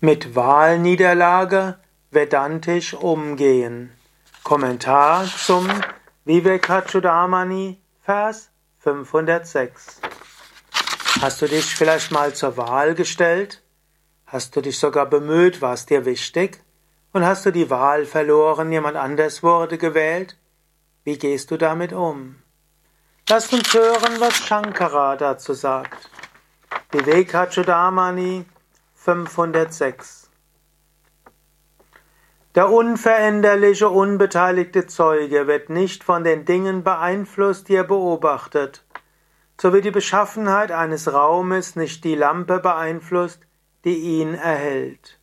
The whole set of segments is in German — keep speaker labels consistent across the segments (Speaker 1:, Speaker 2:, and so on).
Speaker 1: Mit Wahlniederlage Vedantisch umgehen. Kommentar zum Vivekachudamani, Vers 506. Hast du dich vielleicht mal zur Wahl gestellt? Hast du dich sogar bemüht, war es dir wichtig? Und hast du die Wahl verloren, jemand anders wurde gewählt? Wie gehst du damit um? Lass uns hören, was Shankara dazu sagt. Vivekachudamani 506 Der unveränderliche, unbeteiligte Zeuge wird nicht von den Dingen beeinflusst, die er beobachtet, so wie die Beschaffenheit eines Raumes nicht die Lampe beeinflusst, die ihn erhält.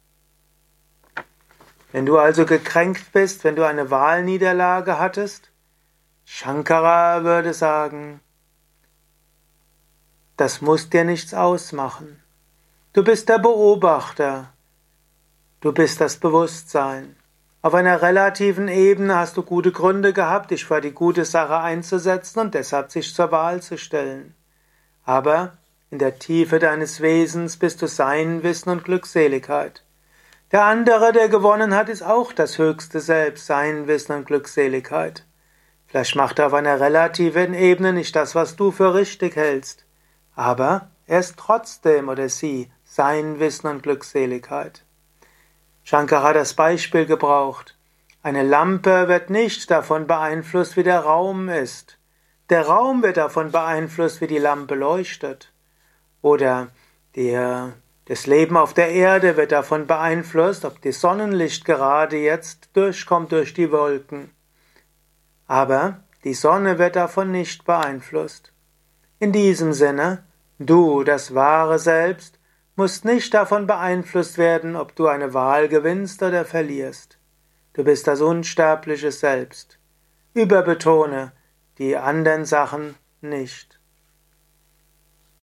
Speaker 1: Wenn du also gekränkt bist, wenn du eine Wahlniederlage hattest, Shankara würde sagen, das muss dir nichts ausmachen. Du bist der Beobachter. Du bist das Bewusstsein. Auf einer relativen Ebene hast du gute Gründe gehabt, dich für die gute Sache einzusetzen und deshalb sich zur Wahl zu stellen. Aber in der Tiefe deines Wesens bist du Sein, Wissen und Glückseligkeit. Der andere, der gewonnen hat, ist auch das höchste Selbst, Sein, Wissen und Glückseligkeit. Vielleicht macht er auf einer relativen Ebene nicht das, was du für richtig hältst, aber er ist trotzdem oder sie sein Wissen und Glückseligkeit. Shankara hat das Beispiel gebraucht. Eine Lampe wird nicht davon beeinflusst, wie der Raum ist. Der Raum wird davon beeinflusst, wie die Lampe leuchtet. Oder der, das Leben auf der Erde wird davon beeinflusst, ob das Sonnenlicht gerade jetzt durchkommt durch die Wolken. Aber die Sonne wird davon nicht beeinflusst. In diesem Sinne, du, das wahre Selbst, musst nicht davon beeinflusst werden, ob du eine Wahl gewinnst oder verlierst. Du bist das unsterbliche Selbst. Überbetone die anderen Sachen nicht.